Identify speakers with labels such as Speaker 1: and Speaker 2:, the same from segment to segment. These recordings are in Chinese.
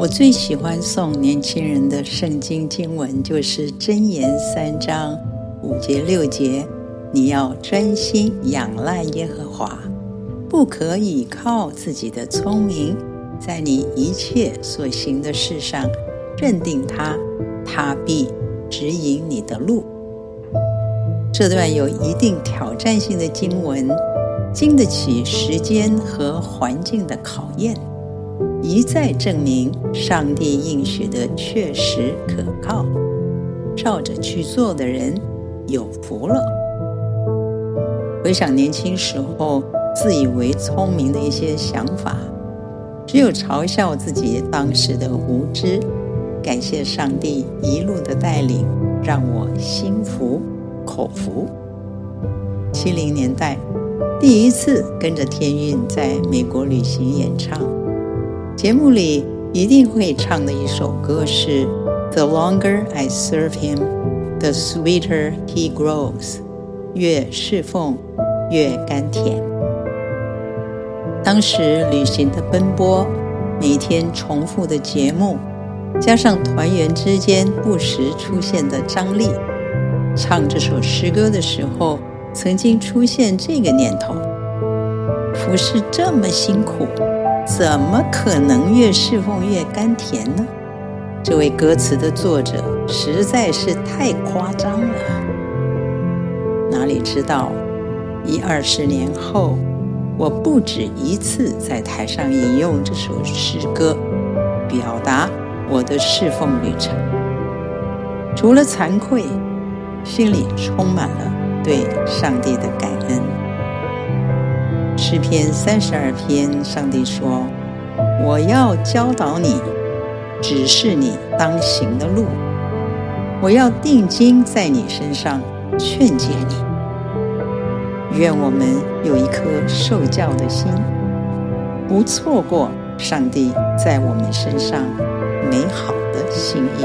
Speaker 1: 我最喜欢送年轻人的圣经经文，就是箴言三章五节六节。你要专心仰赖耶和华，不可以靠自己的聪明，在你一切所行的事上认定他，他必指引你的路。这段有一定挑战性的经文，经得起时间和环境的考验。一再证明上帝应许的确实可靠，照着去做的人有福了。回想年轻时候自以为聪明的一些想法，只有嘲笑自己当时的无知。感谢上帝一路的带领，让我心服口服。七零年代第一次跟着天韵在美国旅行演唱。节目里一定会唱的一首歌是 "The longer I serve him, the sweeter he grows"，越侍奉越甘甜。当时旅行的奔波，每天重复的节目，加上团员之间不时出现的张力，唱这首诗歌的时候，曾经出现这个念头：服侍这么辛苦。怎么可能越侍奉越甘甜呢？这位歌词的作者实在是太夸张了。哪里知道，一二十年后，我不止一次在台上引用这首诗歌，表达我的侍奉旅程。除了惭愧，心里充满了对上帝的感恩。诗篇三十二篇，上帝说：“我要教导你，指示你当行的路。我要定睛在你身上，劝诫你。愿我们有一颗受教的心，不错过上帝在我们身上美好的心意。”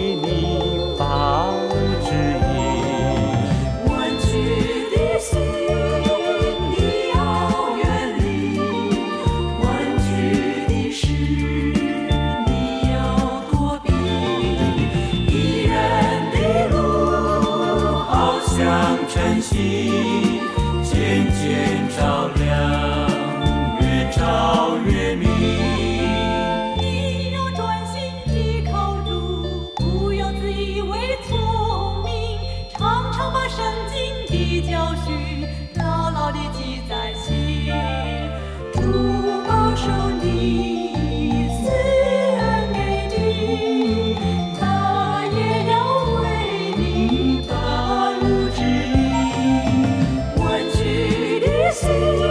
Speaker 2: 晨曦渐渐照
Speaker 3: 亮越照越明
Speaker 2: 要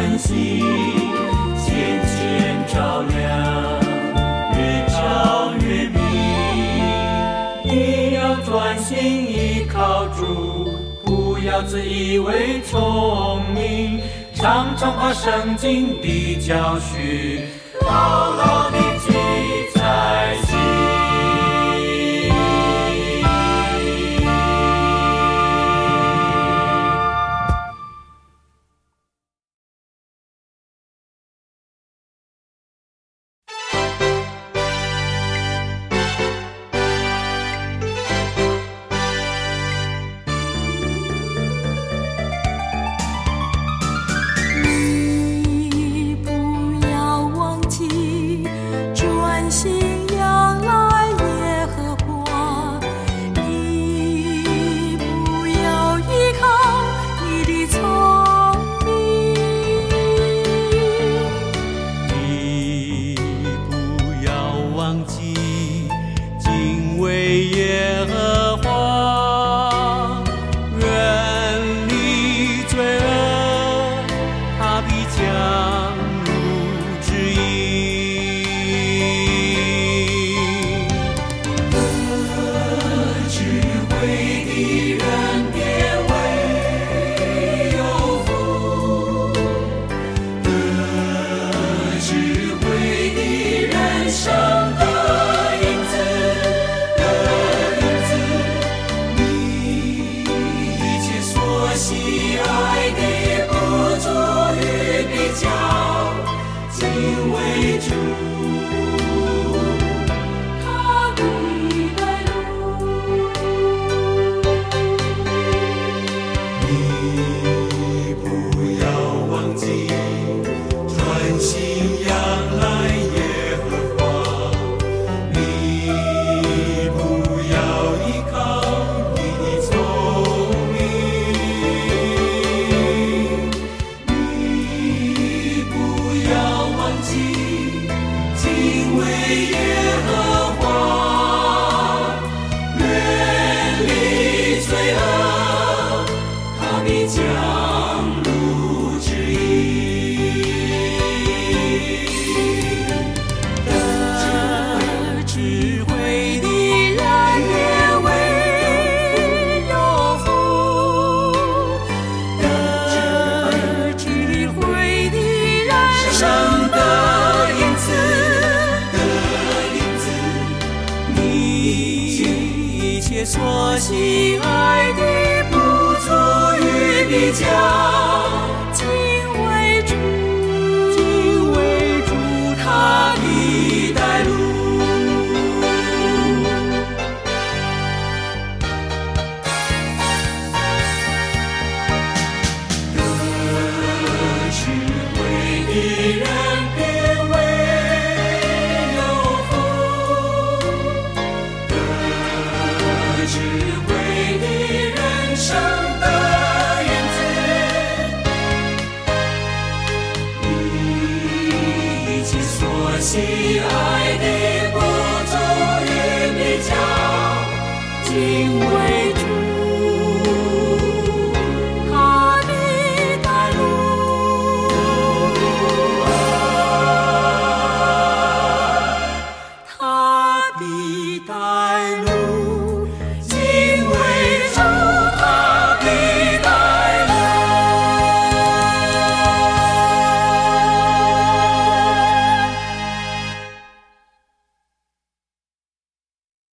Speaker 2: 晨曦渐渐照亮，越照越明。你要专心依靠主，不要自以为聪明，常常把圣经的教训。you. 所喜爱。喜爱
Speaker 3: 的不足与比较，敬畏。